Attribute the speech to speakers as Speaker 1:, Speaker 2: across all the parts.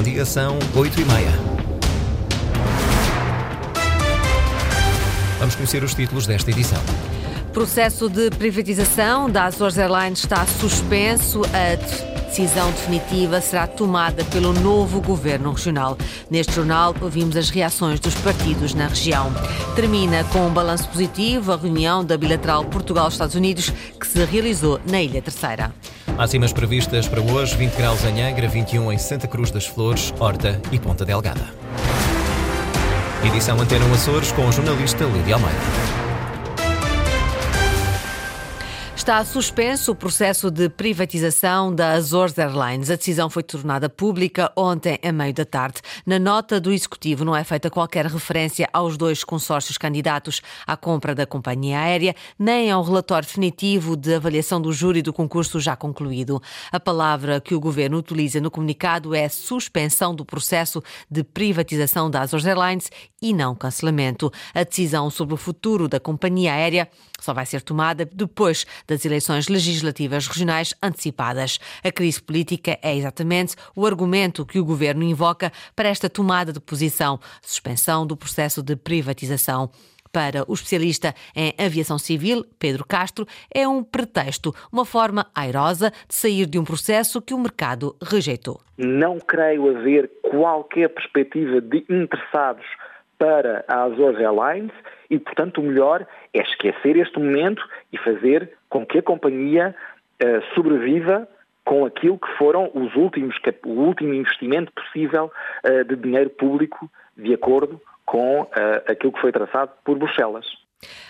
Speaker 1: Bom dia, são 8 e meia. Vamos conhecer os títulos desta edição.
Speaker 2: Processo de privatização da Azores Airlines está suspenso. A decisão definitiva será tomada pelo novo governo regional. Neste jornal, ouvimos as reações dos partidos na região. Termina com um balanço positivo a reunião da bilateral Portugal-Estados Unidos que se realizou na Ilha Terceira.
Speaker 1: Máximas previstas para hoje: 20 graus em Angra, 21 em Santa Cruz das Flores, Horta e Ponta Delgada. Edição Antena Açores com o jornalista Lídia Almeida.
Speaker 2: Está suspenso o processo de privatização da Azores Airlines. A decisão foi tornada pública ontem, a meio da tarde. Na nota do Executivo não é feita qualquer referência aos dois consórcios candidatos à compra da companhia aérea, nem ao relatório definitivo de avaliação do júri do concurso já concluído. A palavra que o governo utiliza no comunicado é suspensão do processo de privatização da Azores Airlines e não cancelamento. A decisão sobre o futuro da companhia aérea só vai ser tomada depois das eleições legislativas regionais antecipadas. A crise política é exatamente o argumento que o governo invoca para esta tomada de posição, suspensão do processo de privatização. Para o especialista em aviação civil, Pedro Castro, é um pretexto, uma forma airosa de sair de um processo que o mercado rejeitou.
Speaker 3: Não creio haver qualquer perspectiva de interessados para a Azores Airlines e, portanto, o melhor é esquecer este momento e fazer com que a companhia uh, sobreviva com aquilo que foram os últimos, o último investimento possível uh, de dinheiro público de acordo com uh, aquilo que foi traçado por Bruxelas.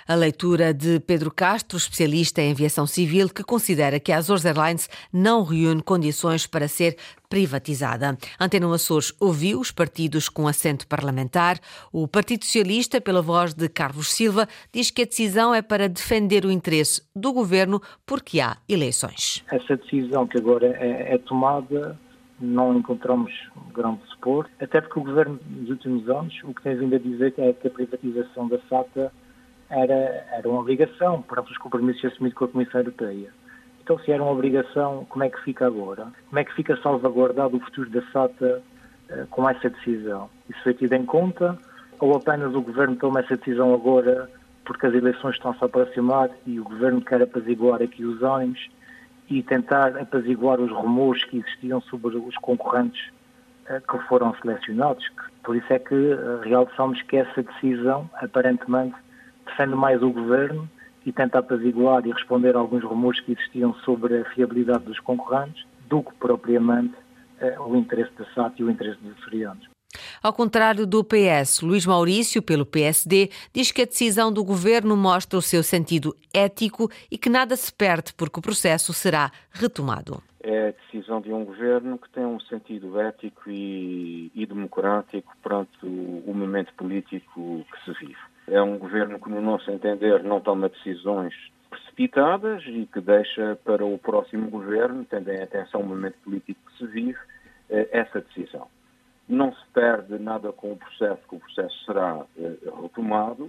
Speaker 2: A leitura de Pedro Castro, especialista em aviação civil, que considera que a Azores Airlines não reúne condições para ser privatizada. Antena Açores ouviu os partidos com assento parlamentar. O Partido Socialista, pela voz de Carlos Silva, diz que a decisão é para defender o interesse do governo porque há eleições.
Speaker 4: Essa decisão que agora é, é tomada não encontramos grande suporte, até porque o governo nos últimos anos o que tem vindo a dizer é que a privatização da SATA era, era uma obrigação para os compromissos assumidos com a Comissão Europeia. Então, se era uma obrigação, como é que fica agora? Como é que fica salvaguardado o futuro da SATA uh, com essa decisão? Isso foi tido em conta ou apenas o Governo toma essa decisão agora porque as eleições estão-se a aproximar e o Governo quer apaziguar aqui os ânimos e tentar apaziguar os rumores que existiam sobre os concorrentes uh, que foram selecionados? Por isso é que uh, realçamos que essa decisão, aparentemente, defende mais o governo e tenta apaziguar e responder a alguns rumores que existiam sobre a fiabilidade dos concorrentes do que propriamente eh, o interesse da SAT e o interesse dos açorianos.
Speaker 2: Ao contrário do PS, Luís Maurício, pelo PSD, diz que a decisão do governo mostra o seu sentido ético e que nada se perde porque o processo será retomado.
Speaker 5: É a decisão de um governo que tem um sentido ético e, e democrático perante o, o momento político que se vive. É um governo que, no nosso entender, não toma decisões precipitadas e que deixa para o próximo governo, tendo em atenção o momento político que se vive, eh, essa decisão. Não se perde nada com o processo, que o processo será eh, retomado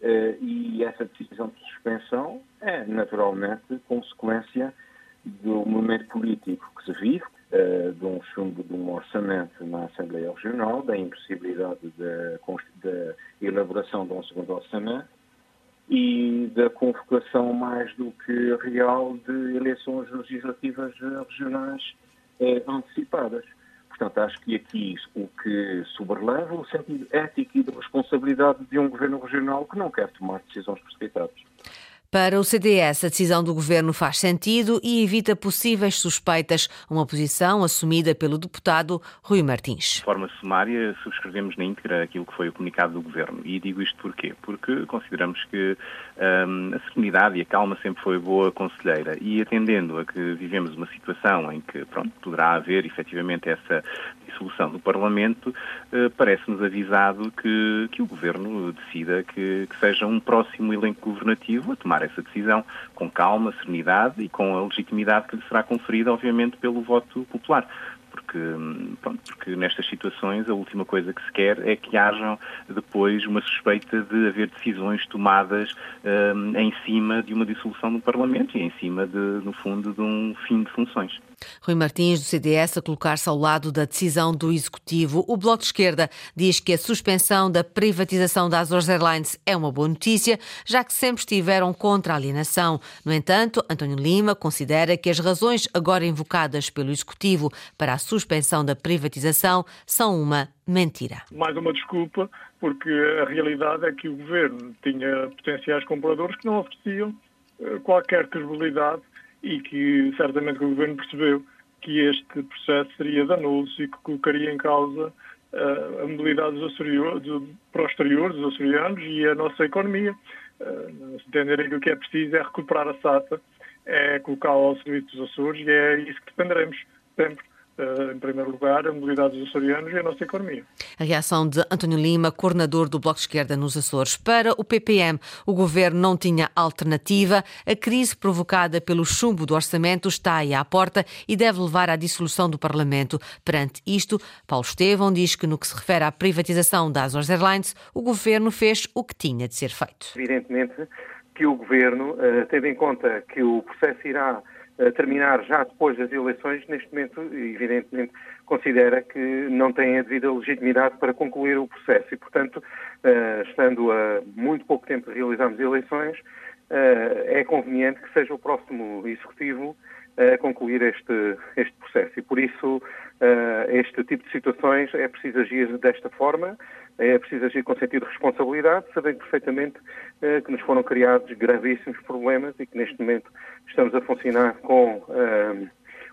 Speaker 5: eh, e essa decisão de suspensão é, naturalmente, consequência do momento político que se vive, de um chumbo de um orçamento na Assembleia Regional, da impossibilidade da segundo orçamento e da convocação mais do que real de eleições legislativas regionais uh, antecipadas. Portanto, acho que aqui o que sobreleva o sentido ético e de responsabilidade de um governo regional que não quer tomar decisões precipitadas.
Speaker 2: Para o CDS, a decisão do governo faz sentido e evita possíveis suspeitas, uma posição assumida pelo deputado Rui Martins.
Speaker 6: De forma sumária, subscrevemos na íntegra aquilo que foi o comunicado do governo. E digo isto porquê? Porque consideramos que hum, a serenidade e a calma sempre foi boa conselheira. E atendendo a que vivemos uma situação em que pronto, poderá haver efetivamente essa dissolução do Parlamento, eh, parece-nos avisado que, que o Governo decida que, que, seja um próximo elenco governativo a tomar essa decisão com calma, serenidade e com a legitimidade que lhe será conferida, obviamente, pelo voto popular. Porque, pronto, porque nestas situações a última coisa que se quer é que hajam depois uma suspeita de haver decisões tomadas um, em cima de uma dissolução do Parlamento e em cima, de, no fundo, de um fim de funções.
Speaker 2: Rui Martins, do CDS, a colocar-se ao lado da decisão do Executivo. O Bloco de Esquerda diz que a suspensão da privatização da Azores Airlines é uma boa notícia, já que sempre estiveram contra a alienação. No entanto, António Lima considera que as razões agora invocadas pelo Executivo para a suspensão da privatização são uma mentira.
Speaker 7: Mais uma desculpa, porque a realidade é que o Governo tinha potenciais compradores que não ofereciam eh, qualquer credibilidade e que certamente o Governo percebeu que este processo seria danoso e que colocaria em causa uh, a mobilidade dos de, para o exterior dos açorianos e a nossa economia. Uh, entenderem que o que é preciso é recuperar a SATA, é colocá-la ao serviço dos Açores e é isso que dependeremos sempre. Eh, em primeiro lugar, a mobilidade dos açorianos e a nossa economia.
Speaker 2: A reação de António Lima, coordenador do Bloco de Esquerda nos Açores. Para o PPM, o governo não tinha alternativa. A crise provocada pelo chumbo do orçamento está aí à porta e deve levar à dissolução do Parlamento. Perante isto, Paulo Estevão diz que, no que se refere à privatização da Azores Airlines, o governo fez o que tinha de ser feito.
Speaker 8: Evidentemente que o governo, eh, tendo em conta que o processo irá terminar já depois das eleições, neste momento, evidentemente, considera que não tem a devida legitimidade para concluir o processo e, portanto, eh, estando a muito pouco tempo de realizarmos eleições, eh, é conveniente que seja o próximo Executivo a concluir este, este processo. E por isso, este tipo de situações é preciso agir desta forma, é preciso agir com sentido de responsabilidade, sabendo perfeitamente eh, que nos foram criados gravíssimos problemas e que neste momento estamos a funcionar com, eh,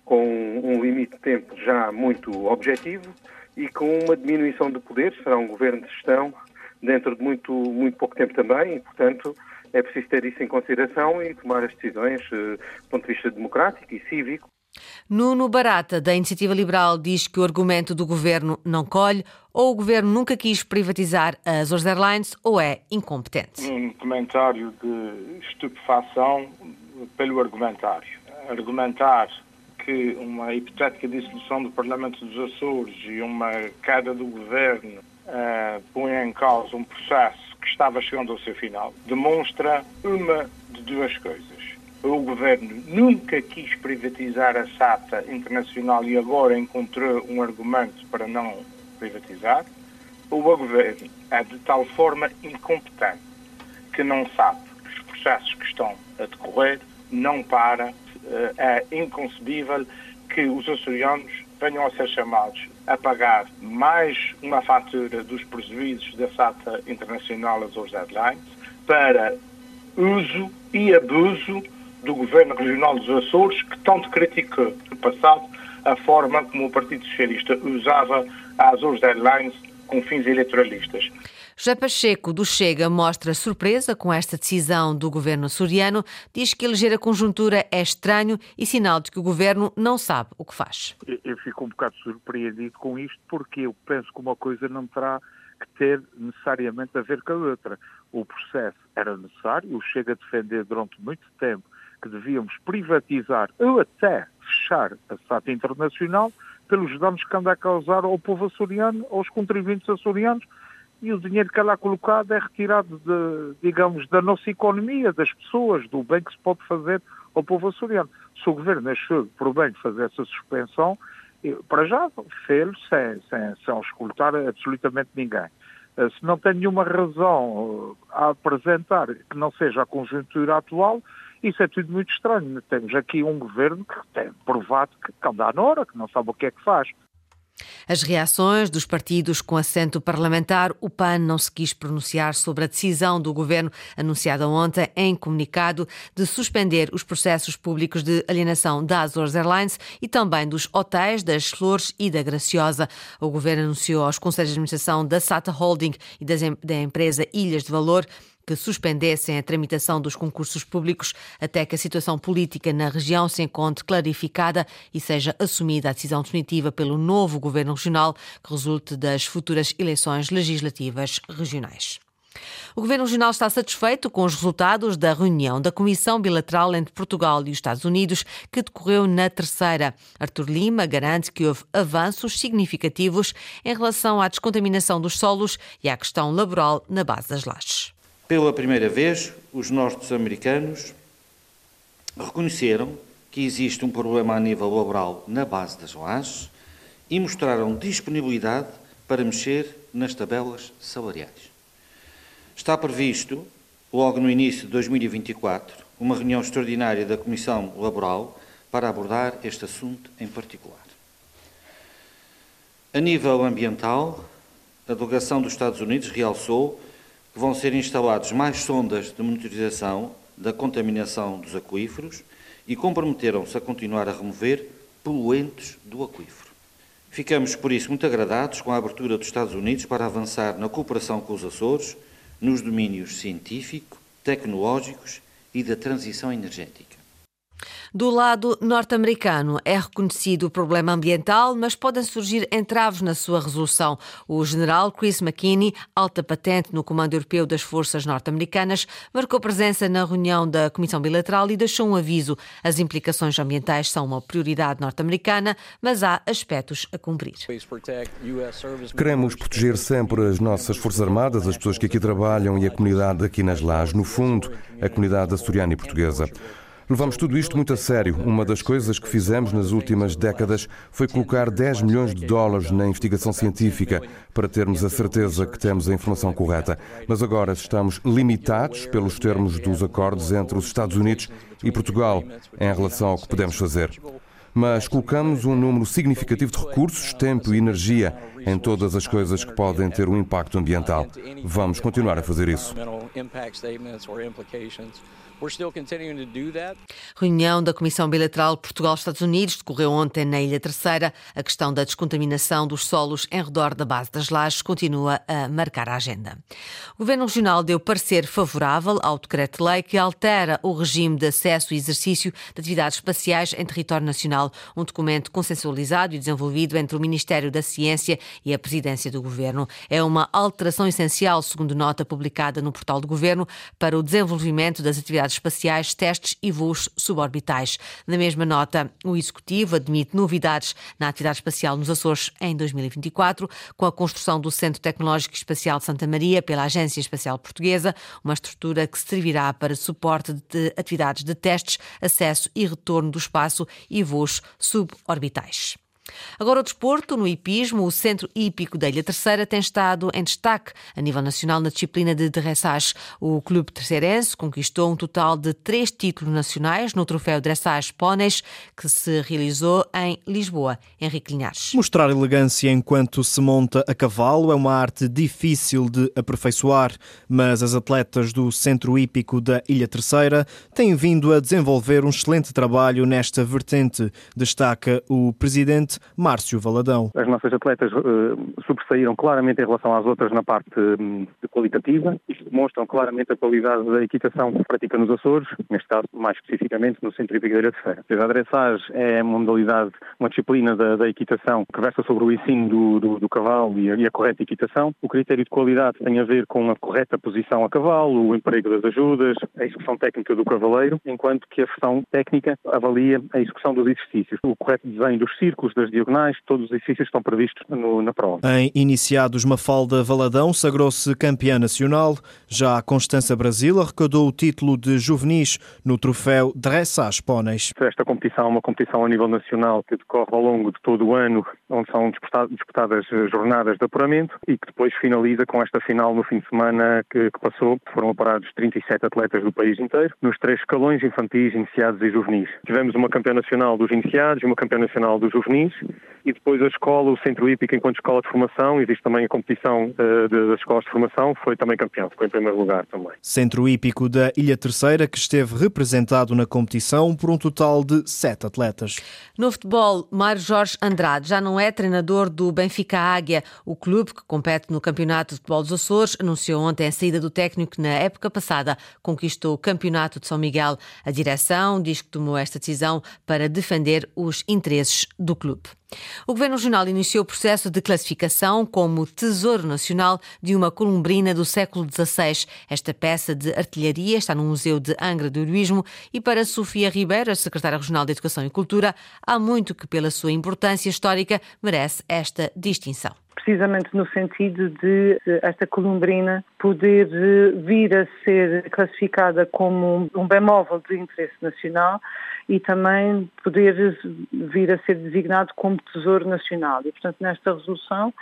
Speaker 8: com um limite de tempo já muito objetivo e com uma diminuição de poderes. Será um governo de gestão dentro de muito, muito pouco tempo também e, portanto, é preciso ter isso em consideração e tomar as decisões eh, do ponto de vista democrático e cívico
Speaker 2: Nuno Barata, da Iniciativa Liberal, diz que o argumento do governo não colhe, ou o governo nunca quis privatizar as Azores Airlines, ou é incompetente.
Speaker 9: Um comentário de estupefação pelo argumentário. Argumentar que uma hipotética dissolução do Parlamento dos Açores e uma queda do governo uh, põe em causa um processo que estava chegando ao seu final demonstra uma de duas coisas o governo nunca quis privatizar a SATA Internacional e agora encontrou um argumento para não privatizar, ou o governo é de tal forma incompetente que não sabe que os processos que estão a decorrer não para, eh, é inconcebível que os açorianos venham a ser chamados a pagar mais uma fatura dos prejuízos da SATA Internacional Azores Airlines para uso e abuso do Governo Regional dos Açores, que tanto criticou no passado a forma como o Partido Socialista usava a Azores Airlines com fins eleitoralistas.
Speaker 2: José Pacheco, do Chega, mostra surpresa com esta decisão do governo açoriano, diz que eleger a conjuntura é estranho e sinal de que o governo não sabe o que faz.
Speaker 10: Eu fico um bocado surpreendido com isto, porque eu penso que uma coisa não terá que ter necessariamente a ver com a outra. O processo era necessário, o Chega a defender durante muito tempo que devíamos privatizar ou até fechar a SATA Internacional pelos danos que anda a causar ao povo açoriano, aos contribuintes açorianos, e o dinheiro que é lá colocado é retirado, de, digamos, da nossa economia, das pessoas, do bem que se pode fazer ao povo açoriano. Se o governo achou por bem fazer essa suspensão, para já fez sem, sem, sem escutar absolutamente ninguém. Eh, se não tem nenhuma razão eh, a apresentar que não seja a conjuntura atual, isso é tudo muito estranho. Temos aqui um governo que tem provado que anda na hora, que não sabe o que é que faz.
Speaker 2: As reações dos partidos com assento parlamentar, o PAN não se quis pronunciar sobre a decisão do governo anunciada ontem em comunicado de suspender os processos públicos de alienação da Azores Airlines e também dos hotéis das Flores e da Graciosa. O governo anunciou aos conselhos de administração da SATA Holding e da empresa Ilhas de Valor que suspendessem a tramitação dos concursos públicos até que a situação política na região se encontre clarificada e seja assumida a decisão definitiva pelo novo governo regional que resulte das futuras eleições legislativas regionais. O Governo Regional está satisfeito com os resultados da reunião da Comissão Bilateral entre Portugal e os Estados Unidos, que decorreu na terceira. Artur Lima garante que houve avanços significativos em relação à descontaminação dos solos e à questão laboral na base das lajes.
Speaker 11: Pela primeira vez, os norte-americanos reconheceram que existe um problema a nível laboral na base das lajes e mostraram disponibilidade para mexer nas tabelas salariais. Está previsto, logo no início de 2024, uma reunião extraordinária da Comissão Laboral para abordar este assunto em particular. A nível ambiental, a delegação dos Estados Unidos realçou vão ser instalados mais sondas de monitorização da contaminação dos aquíferos e comprometeram-se a continuar a remover poluentes do aquífero. Ficamos, por isso, muito agradados com a abertura dos Estados Unidos para avançar na cooperação com os Açores nos domínios científico, tecnológicos e da transição energética.
Speaker 2: Do lado norte-americano é reconhecido o problema ambiental, mas podem surgir entraves na sua resolução. O general Chris McKinney, alta patente no Comando Europeu das Forças Norte-Americanas, marcou presença na reunião da Comissão Bilateral e deixou um aviso. As implicações ambientais são uma prioridade norte-americana, mas há aspectos a cumprir.
Speaker 12: Queremos proteger sempre as nossas Forças Armadas, as pessoas que aqui trabalham e a comunidade aqui nas Lajes, no fundo, a comunidade açoriana e portuguesa. Levamos tudo isto muito a sério. Uma das coisas que fizemos nas últimas décadas foi colocar 10 milhões de dólares na investigação científica para termos a certeza que temos a informação correta. Mas agora estamos limitados pelos termos dos acordos entre os Estados Unidos e Portugal em relação ao que podemos fazer. Mas colocamos um número significativo de recursos, tempo e energia em todas as coisas que podem ter um impacto ambiental. Vamos continuar a fazer isso.
Speaker 2: Reunião da Comissão Bilateral Portugal-Estados Unidos decorreu ontem na Ilha Terceira. A questão da descontaminação dos solos em redor da base das lajes continua a marcar a agenda. O Governo Regional deu parecer favorável ao decreto-lei que altera o regime de acesso e exercício de atividades espaciais em território nacional, um documento consensualizado e desenvolvido entre o Ministério da Ciência e a Presidência do Governo. É uma alteração essencial, segundo nota publicada no portal do Governo, para o desenvolvimento das atividades atividades espaciais, testes e voos suborbitais. Na mesma nota, o Executivo admite novidades na atividade espacial nos Açores em 2024, com a construção do Centro Tecnológico Espacial de Santa Maria pela Agência Espacial Portuguesa, uma estrutura que servirá para suporte de atividades de testes, acesso e retorno do espaço e voos suborbitais. Agora o desporto, no hipismo, o Centro Hípico da Ilha Terceira tem estado em destaque a nível nacional na disciplina de dressage. O clube terceirense conquistou um total de três títulos nacionais no troféu Dressage Póneis, que se realizou em Lisboa. Henrique Linhares.
Speaker 13: Mostrar elegância enquanto se monta a cavalo é uma arte difícil de aperfeiçoar, mas as atletas do Centro Hípico da Ilha Terceira têm vindo a desenvolver um excelente trabalho nesta vertente, destaca o presidente Márcio Valadão.
Speaker 14: As nossas atletas uh, sobressaíram claramente em relação às outras na parte um, qualitativa. Isto demonstra claramente a qualidade da equitação que se pratica nos Açores, neste caso mais especificamente no Centro Hípico da Terceira. A dressage é uma modalidade, uma disciplina da, da equitação que versa sobre o ensino do, do, do cavalo e a, e a, correta equitação. O critério de qualidade tem a ver com a correta posição a cavalo, o emprego das ajudas, a execução técnica do cavaleiro, enquanto que a versão técnica avalia a execução dos exercícios, o correto desenho dos círculos, das diagonais, todos os exercícios estão previstos no, na prova.
Speaker 13: Em iniciados, Mafalda Valadão sagrou-se campeã nacional. Já a Constança Brasil arrecadou o título de juvenis no troféu Dressage Póneis.
Speaker 14: Esta competição é uma competição a nível nacional que decorre ao longo de todo o ano, onde são disputadas jornadas de apuramento e que depois finaliza com esta final no fim de semana que, que passou. Foram aparados 37 atletas do país inteiro, nos três escalões infantis, iniciados e juvenis. Tivemos uma campeã nacional dos iniciados e uma campeã nacional dos juvenis e depois a escola, o Centro Hípico, enquanto escola de formação, existe também a competição uh, das escolas de formação, foi também campeão, ficou em primeiro lugar também.
Speaker 13: Centro Hípico da Ilha Terceira, que esteve representado na competição por um total de sete atletas.
Speaker 2: No futebol, Mário Jorge Andrade já não é treinador do Benfica Águia. O clube, que compete no Campeonato de Futebol dos Açores, anunciou ontem a saída do técnico que na época passada conquistou o Campeonato de São Miguel. A direção diz que tomou esta decisão para defender os interesses do clube. Guadalupe. O Governo Regional iniciou o processo de classificação como Tesouro Nacional de uma columbrina do século XVI. Esta peça de artilharia está no Museu de Angra do Heroísmo e para Sofia Ribeiro, a Secretária Regional de Educação e Cultura, há muito que, pela sua importância histórica, merece esta distinção
Speaker 15: precisamente no sentido de esta columbrina poder eh, vir a ser classificada como um bem móvel de interesse nacional e também poder vir a ser designado como Tesouro Nacional. E, portanto, nesta resolução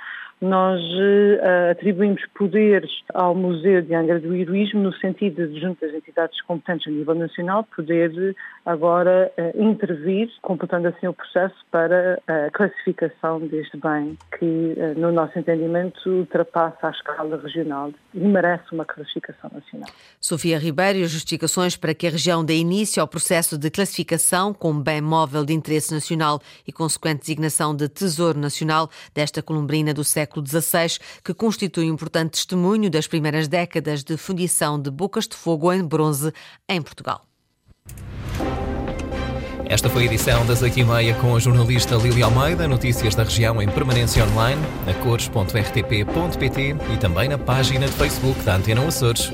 Speaker 15: nós uh, atribuímos poderes ao Museu de Angra do Heroísmo no sentido de, junto às entidades competentes a nível nacional, poder agora uh, intervir, completando assim o processo para a classificação deste bem, que, uh, no nosso entendimento, ultrapassa a escala regional e merece uma classificação nacional.
Speaker 2: Sofia Ribeiro justificações para que a região dê início ao processo de classificação como bem móvel de interesse nacional e consequente designação de Tesouro Nacional desta columbrina do século século XVI, que constitui um importante testemunho das primeiras décadas de fundição de bocas de fogo em bronze em Portugal.
Speaker 1: Esta foi a edição das 8h30 com a jornalista Lili Almeida, notícias da região em permanência online, na cores.rtp.pt e também na página de Facebook da Antena Açores.